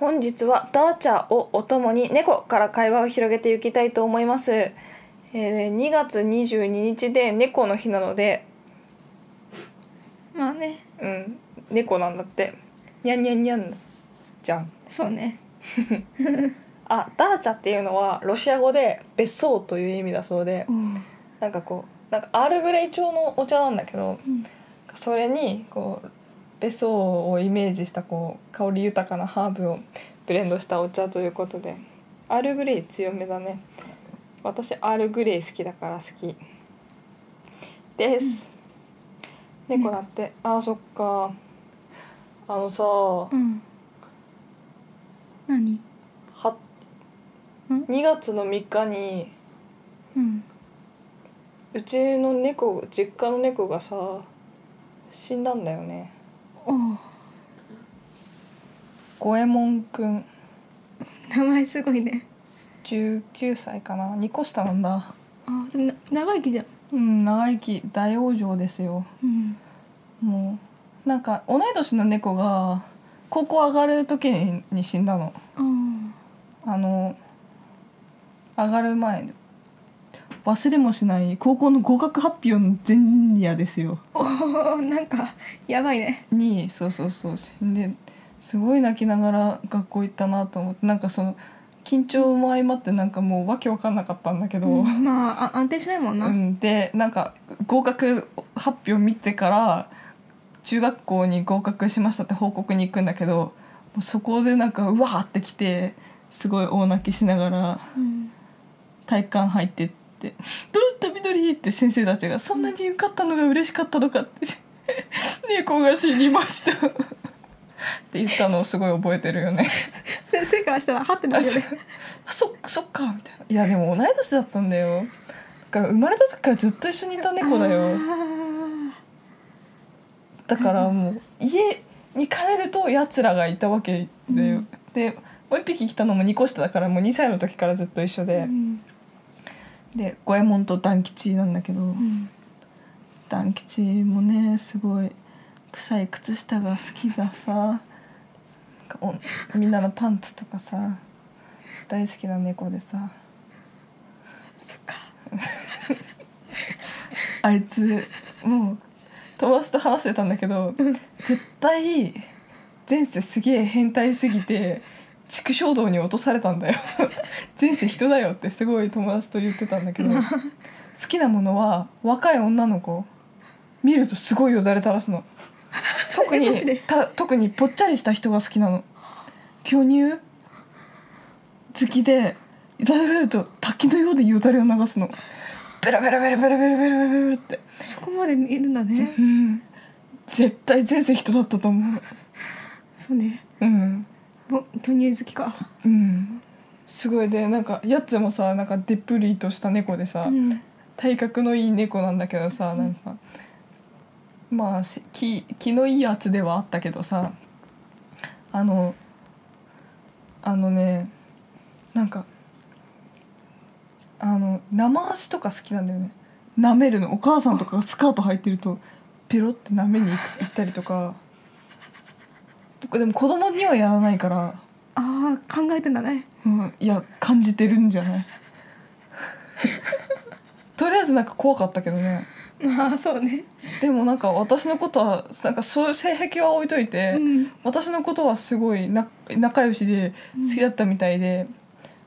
本日はダーチャーをお供に猫から会話を広げていきたいと思います、えー2月22日で猫の日なので。まあね。うん。猫なんだって。にゃんにゃんにゃんじゃん。そうね。あダーチャっていうのはロシア語で別荘という意味だそうで。うん。なんかこうなんかアールグレイ調のお茶なんだけど、うん。それにこう別荘をイメージしたこう香り豊かなハーブをブレンドしたお茶ということでアールグレイ強めだね。私アールグレイ好きだから好き。です、猫だって、あーそっか。あのさ、うん。何？はん？2月の3日にうん。うちの猫実家の猫がさ死んだんだよね五右衛門くん名前すごいね。19歳かな。2個下なんだ。あでもな長生きじゃん。うん長生き大往生ですよ。うん。もうなんか同い年の猫が高校上がる時に死んだの。ああの上がる前忘れもしない高校の合格発表の前夜ですよ。おおなんかやばいね。にそうそうそう。ですごい泣きながら学校行ったなと思ってなんかその緊張も相まってなんかもうわけわかんなかったんだけど、うんまああ安定しないもんな、うん、でなんか合格発表見てから中学校に合格しましたって報告に行くんだけどもうそこでなんかうわーってきてすごい大泣きしながらうん。体育館入ってって「どうしたみどり?」って先生たちが「そんなに受かったのが嬉しかったのか」って「猫が死にました」って言ったのをすごい覚えてるよね。先生からしたらはってなるよね。そそっかみたいな。いやでも同い年だったんだよ。だから生まれた時からずっと一緒にいた猫だよ。だからもう家に帰るとやつらがいたわけだよ、うん。でもう一匹来たのも2個下だからもう2歳の時からずっと一緒で、うんで五右衛門と団吉なんだけど、うん団吉もねすごい臭い靴下が好きださなんかおみんなのパンツとかさ大好きな猫でさ。そっか。あいつもう友達と話してたんだけど絶対前世すげえ変態すぎて畜生道に落とされたんだよ。全然人だよってすごい友達と言ってたんだけど。好きなものは若い女の子見るとすごいよだれ垂らすの。特に た特にぽっちゃりした人が好きなの。巨乳？好きでだれると滝のようでよだれを流すの。ベラベラベラベラベラベラベラって。そこまで見るんだね、うん、絶対前世人だったと思う。そうね。うん。巨乳好きか。うん。すごい。でなんかやつもさなんかでっぷりとした猫でさ、うん。体格のいい猫なんだけどさなんかまあせ気気のいいやつではあったけどさあのあのねなんかあの生足とか好きなんだよね。舐めるの。お母さんとかがスカート履いてるとペロって舐めに行く行ったりとか。僕でも子供にはやらないから、ああ考えてんだね。うん、いや感じてるんじゃない？とりあえずなんか怖かったけどね。まあそうね。でもなんか私のことはなんかそういう性癖は置いといて、うん。私のことはすごいな仲良しで好きだったみたいで、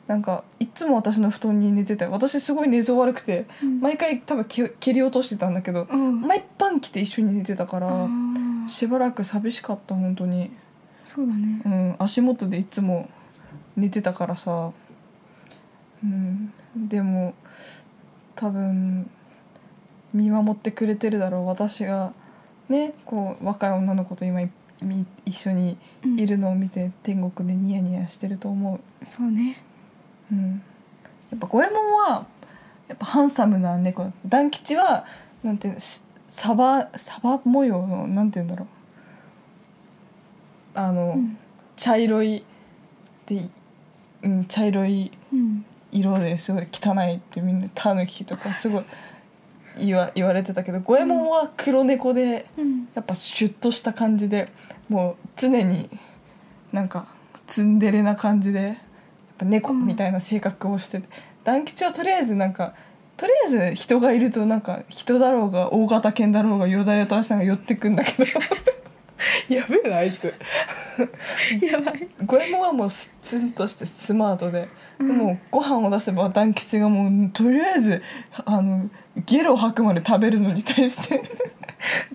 なんかいつも私の布団に寝てたよ私すごい寝相悪くて、うん。毎回多分け蹴り落としてたんだけど、うん。毎晩来て一緒に寝てたからしばらく寂しかった本当にそうだね。うん足元でいつも寝てたからさ。うんでも多分見守ってくれてるだろう。私がねこう若い女の子と今一緒にうん。いるのを見て天国でニヤニヤしてると思そうね。う、うん、やっぱ五右衛門はやっぱハンサムな猫。団吉はなんていうのしサバサバ模様のなんていうんだろうあの、うん。茶色いで、うん、茶色いうん。色ですごい汚いってみんなタヌキとかすごい言わ言われてたけど五右衛門は黒猫でうん。やっぱシュッとした感じでもう常になんかツンデレな感じでやっぱ猫みたいな性格をしてて、団吉はとりあえずなんかとりあえず人がいるとなんか人だろうが大型犬だろうがよだれを垂らしながら寄ってくんだけど やべえなあいつ。やばい。五右衛門はもうツンとしてスマートで、うん。もうご飯を出せば団吉がもうとりあえずあのゲロを吐くまで食べるのに対して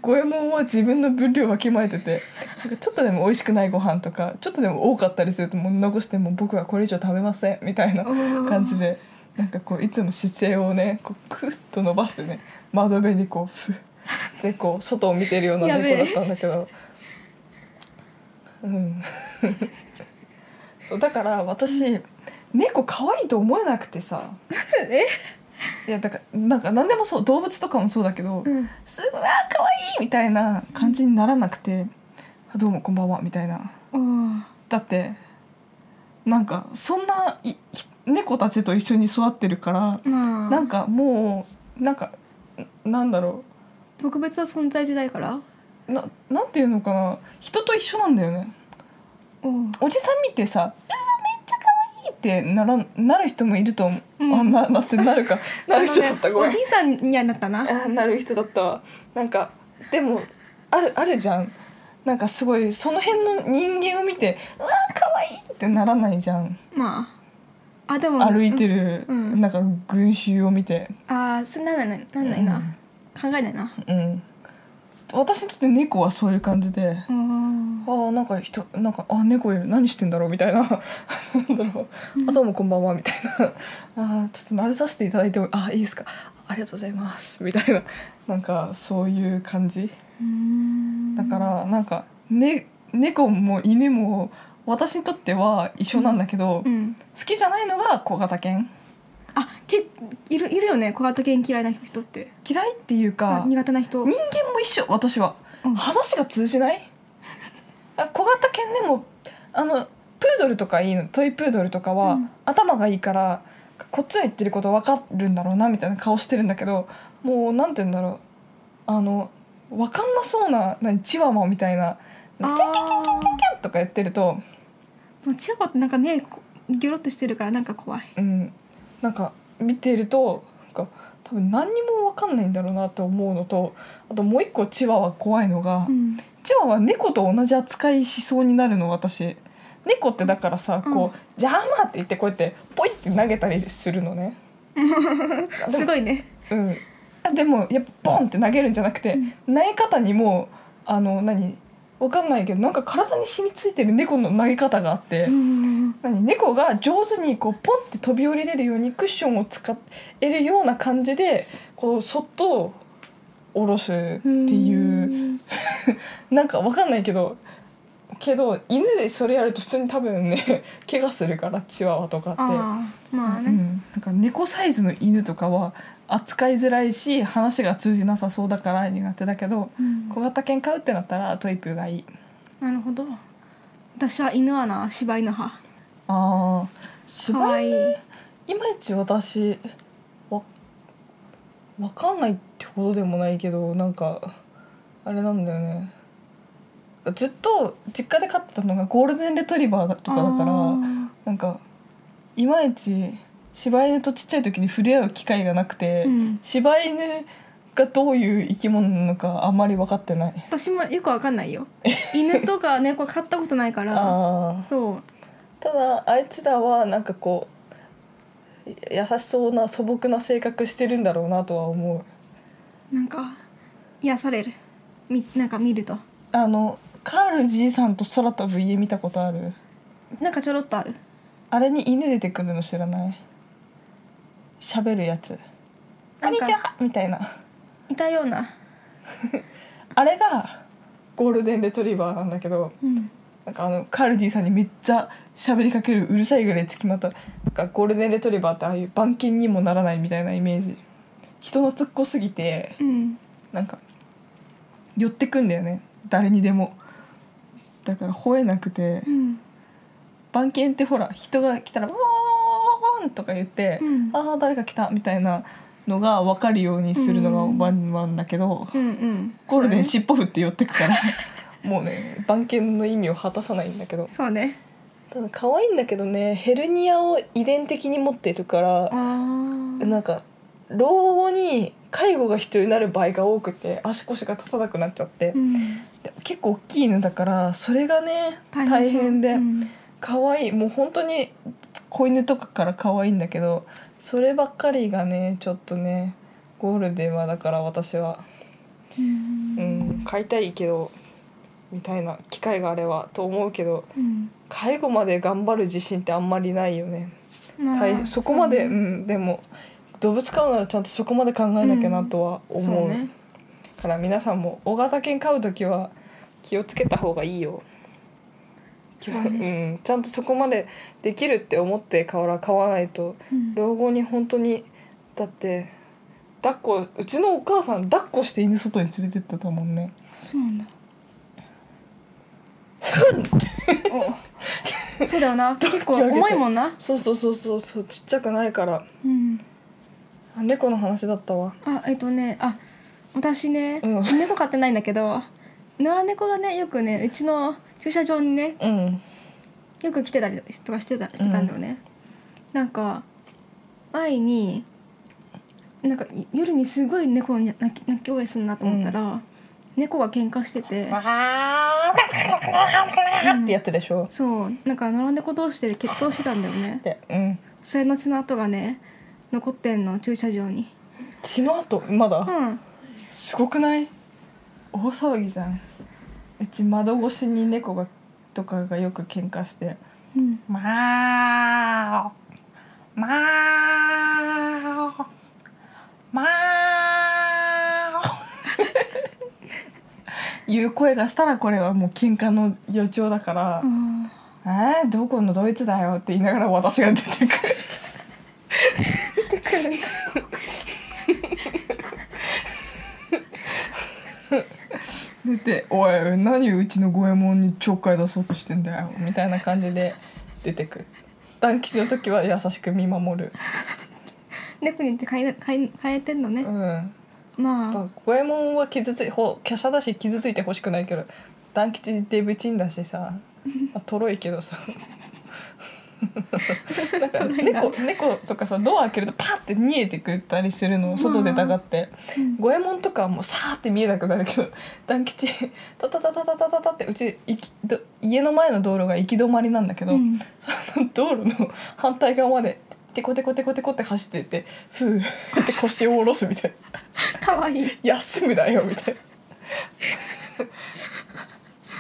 五右衛門は自分の分量をわきまえててなんかちょっとでも美味しくないご飯とかちょっとでも多かったりするともう残してもう僕はこれ以上食べませんみたいな感じでなんかこういつも姿勢をねこうクッと伸ばしてね窓辺にこうふでこう外を見てるような猫だったんだけどうん。そうだから私、猫可愛いと思えなくてさ。いやだからなんか何でもそう動物とかもそうだけど、うん。すごい「あー可愛いみたいな感じにならなくて「あどうもこんばんは」みたいな。おー。だってなんかそんないひ猫たちと一緒に育ってるからまあ。なんかもうなんかなんだろ特別な存在時代から？うななんていうのかな。人と一緒なんだよね。おーおじさん見てさ「うわめっちゃ可愛いってならなる人もいると思う、うん。あななってなるか。なる人だった、ごめん。おじいさんにはなったな。あなる人だったわ。なんかでもあるあるじゃん。なんかすごいその辺の人間を見て「うわ可愛いってならないじゃん。まあ。あでも歩いてる、うん。なんか群衆を見て。ああそうなんないなんないな、考えないな。うん、私にとって猫はそういう感じでうん。ああなんか人なんかあ猫いる何してんだろうみたいな。なん。だろうあどうもこんばんはみたいな。あーちょっと撫でさせていただいてもあいいですか。ありがとうございます。みたいな。なんかそういう感じ。うん。だからなんか、ね、猫も犬も私にとっては一緒なんだけど、好うん。きじゃないのが小型犬あけいるいるよね。小型犬嫌いな人って。嫌いっていうかあ苦手な人。人間も一緒。私は、うん。話が通じない？あ小型犬でもあのプードルとかいいの。トイプードルとかは、うん。頭がいいからこっちの言ってること分かるんだろうなみたいな顔してるんだけどもうなんて言うんだろう。あの分かんなそうな何チワワみたいな「キャあンキャンキャンキャンキャンキャン」とか言ってると、もチワワってなんか目こギョロっとしてるからなんか怖い。うん、なんか見てるとなんか多分何にも分かんないんだろうなと思うのとあともう一個チワワ怖いのが。うんチワワは猫と同じ扱いしそうになるの私猫ってだからさこう「邪魔!」って言ってこうやってポイって投げたりするのね。すごいねうん、あでもやっぱボンって投げるんじゃなくて、投げ方にもあの何わかんないけどなんか体に染みついてる猫の投げ方があって、うん何猫が上手にこうポンって飛び降りれるようにクッションを使えるような感じでこうそっと下ろすっていう。なんかわかんないけどけど犬でそれやると普通に多分ね怪我するからチワワとかって。まあね、うん、なんか猫サイズの犬とかは扱いづらいし話が通じなさそうだから苦手だけどうん。小型犬飼うってなったらトイプーがいい。なるほど。私は犬はな柴犬派あーか柴わいまいち私わわかんないってほどでもないけどなんかあれなんだよね。ずっと実家で飼ってたのがゴールデンレトリバーだとかだからあなんかいまいち柴犬とちっちゃい時に触れ合う機会がなくて、ーうん。柴犬がどういう生き物なのかあんまり分かってない。私もよくわかんないよ。犬とか猫飼ったことないから そうただあいつらはなんかこう優しそうな素朴な性格してるんだろうなとは思う。なんか癒される。みなんか見ると。あのカールじいさんと空飛ぶ家見たことある？なんかちょろっとある。あれに犬出てくるの知らない？喋るやつ「こなんにちは!」みたいな。いたような。あれがゴールデンレトリバーなんだけどうんなんかあのカルディさんにめっちゃ喋りかけるうるさいぐらいつきまとなんかゴールデンレトリバーってああいう番犬にもならないみたいなイメージ。人懐っこすぎてうん。なんか寄ってくんだよね。誰にでも。だから吠えなくて。うん。番犬ってほら人が来たら「ワーン!」とか言って「うんああ誰か来た」みたいなのが分かるようにするのうん。がワンワンだけど、うんうん。ゴールデン尻尾振って寄ってくからもうね番犬の意味を果たさないんだけど。そうね。ただ可愛いんだけどねヘルニアを遺伝的に持ってるからなんか老後に介護が必要になる場合が多くて足腰が立たなくなっちゃって、うん。で結構大きい犬だからそれがね大変でうん。可愛いもう本当に子犬とかから可愛いんだけどそればっかりがねちょっとねゴールデンはだから私は、うん。うん、飼いたいけどみたいな機会があればと思うけどうん。介護まで頑張る自信ってあんまりないよね。まあそこまでう、そうねん、でも動物飼うならちゃんとそこまで考えなきゃなとは思う,、そうね。から皆さんも大型犬飼う時は気をつけた方がいいよ。そうね。ん、ちゃんとそこまでできるって思って飼わ飼わないとうん。老後に本当にだって抱っこうちのお母さん抱っこして犬外に連れてってたもんね。そうなんだ。おそうだよな。結構重いもんな。そうそうそうそう。そうちっちゃくないから。うん。あ猫の話だったわ。あえっとねあ私ね、うん。猫飼ってないんだけど野良猫がねよくねうちの駐車場にねうん。よく来てたりとかしてたしてたんだよね、なんか前になんか夜にすごい猫の泣き泣き声するなと思ったら、猫が喧嘩してて、ってやつでしょそう。なんか野良猫同士で決闘してたんだよね。でうん。それの血の跡がね残ってんの駐車場に。血の跡？まだ、うん。すごくない？大騒ぎじゃん。うち窓越しに猫がとかがよく喧嘩して。うん「まあまあまあ」いう声がしたらこれはもう喧嘩の予兆だからうん「えー、どこのドイツだよ」って言いながら私が出てくる。出てくる出て「おい何うちの五右衛門にちょっかい出そうとしてんだよ」みたいな感じで出てく。る短期の時は優しく見守る。猫によって変え変え変えてんのね。う、ん。やまあ。五右衛門は傷ついほ華奢だし傷ついてほしくないけど団吉デブチンだしさ、まあ、とろいけどさ。なんか猫猫とかさドア開けるとパッて見えてくったりするの外出たがって。うん。五右衛門とかはもうさーって見えなくなるけど団吉タタタタタタタタってうち行きど家の前の道路が行き止まりなんだけど、うん。その道路の反対側までテコテコテコテコって走ってってふー って腰を下ろすみたいな。かわいい。休むだよみたいな。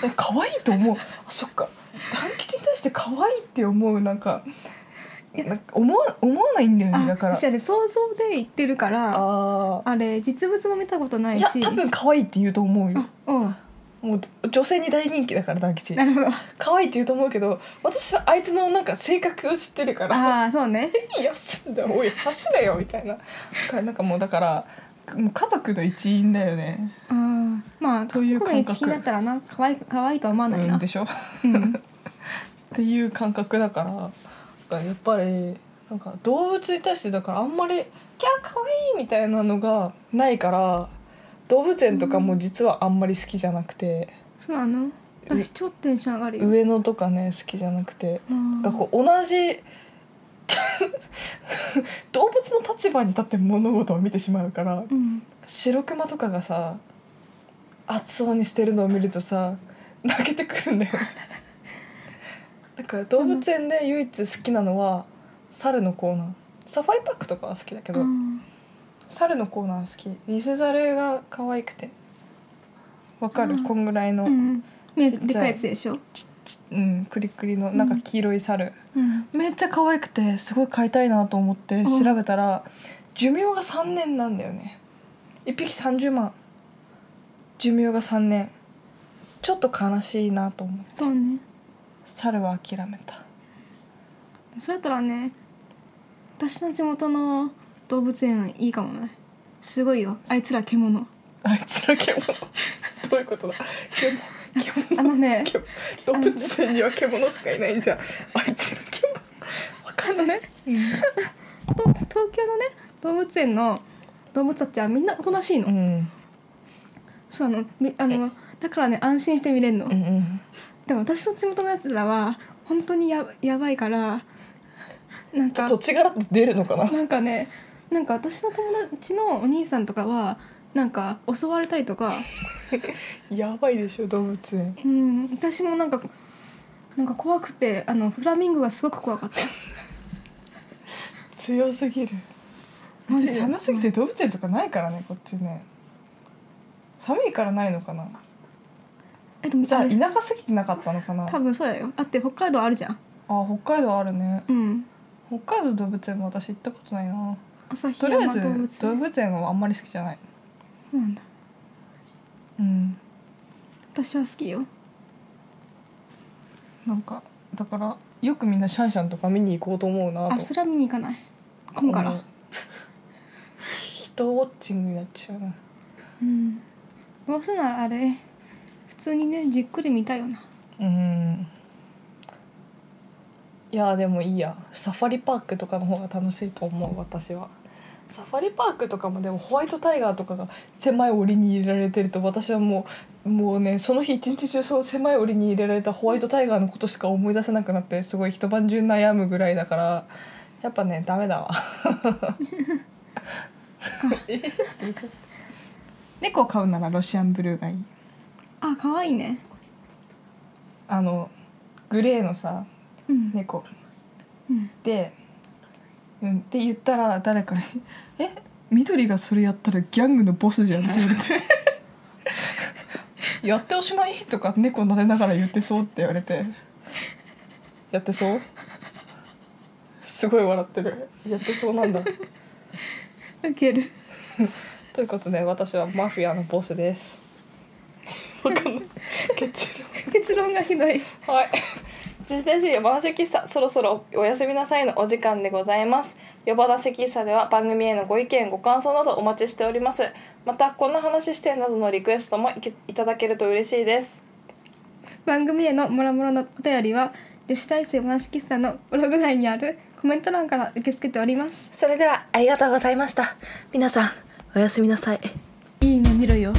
え 可愛いと思う。あそっか。団吉に対して可愛いって思う。なんかなんか思わ思わないんだよね。だから。私あれ想像で言ってるからああれ実物も見たことないーいしや多分可愛いって言うと思うよ。あうんもう女性に大人気だから団吉。なるほど。可愛いって言うと思うけど私はあいつのなんか性格を知ってるからああそうね休んだおい走れよみたいな。なんかもうだからもう家族の一員だよね、あーまあという感覚。家族が一気になったらな可愛い可愛いとは思わないな、うん、でしょ。うんっていう感覚だからやっぱりなんか動物に対してだからあんまり「キャー可愛いみたいなのがないから動物園とかも実はあんまり好きじゃなくて、そうなの私超テンション上がるよ。上野とかね好きじゃなくてうん。なんかこう同じ 動物の立場に立って物事を見てしまうからうん。白熊とかがさ熱そうにしてるのを見るとさ泣けてくるんだよ。ね だから動物園で唯一好きなのは猿のコーナー。サファリパークとかは好きだけど、うん猿のコーナー好き。リスザルが可愛くて。わかる、うん。こんぐらいの、うん目ちっちゃいでかいやつでしょ、ちちうん、クリクリのなんか黄色い猿、うん、めっちゃ可愛くてすごい飼いたいなと思ってうん。調べたら、寿命が3年なんだよね。1匹30万。寿命が3年。ちょっと悲しいなと思うそうね。猿は諦めた。そうやったらね私の地元の動物園いいかもね。すごいよ。あいつら獣。あいつら獣。どういうことだ？獣あのね獣。動物園には獣しかいないんじゃん。あいつら獣。わかあのねんない。と東京のね動物園の動物たちはみんなおとなしいの、うん。そうあのみあのだからね安心して見れるの、うんうんでも私の地元のやつらは本当にややばいからなんか土地柄って出るのかな？なんかねなんか私の友達のお兄さんとかはなんか襲われたりとか。やばいでしょ動物園。うん私もなんかなんか怖くてあのフラミンゴがすごく怖かった。強すぎる。う寒すぎて動物園とかないからねこっちね。寒いからないのかな。えでもじゃあ田舎すぎてなかったのかな。多分そうだよ。だって北海道あるじゃん。あ北海道あるね。うん。北海道動物園も私行ったことないな旭とりあえ山動ず物。園動物園はあんまり好きじゃない。そうなんだ。うん。私は好きよ。なんかだからよくみんなシャンシャンとか見に行こうと思うなと。あそれは見に行かない。混むから。思う。人ウォッチングになっちゃうな。うん。どうせならあれ普通にねじっくり見たいよな。うん。いやでもいいや。サファリパークとかの方が楽しいと思う私はサファリパークとかもでもホワイトタイガーとかが狭い檻に入れられてると私はもうもうねその日一日中その狭い檻に入れられたホワイトタイガーのことしか思い出せなくなってすごい一晩中悩むぐらいだから やっぱねダメだわ。猫を飼うならロシアンブルーがいい。あ可愛いねあのグレーのさうん。猫。うん。で、うん、って言ったら誰かに「え？緑がそれやったらギャングのボスじゃん」って言われて「やっておしまい」とか猫撫でながら言ってそうって言われて「やってそう?」すごい笑ってるやってそうなんだウケる。ということで私はマフィアのボスです。わかんない結論。結論がひどい。はい。女子大生夜話喫茶そろそろおやすみなさいのお時間でございます。夜話喫茶では番組へのご意見ご感想などお待ちしております。またこんな話してなどのリクエストもいただけると嬉しいです。番組へのもろもろのお便りは女子大生話喫茶のブログ内にあるコメント欄から受け付けております。それではありがとうございました。皆さんおやすみなさい。いいの見ろよ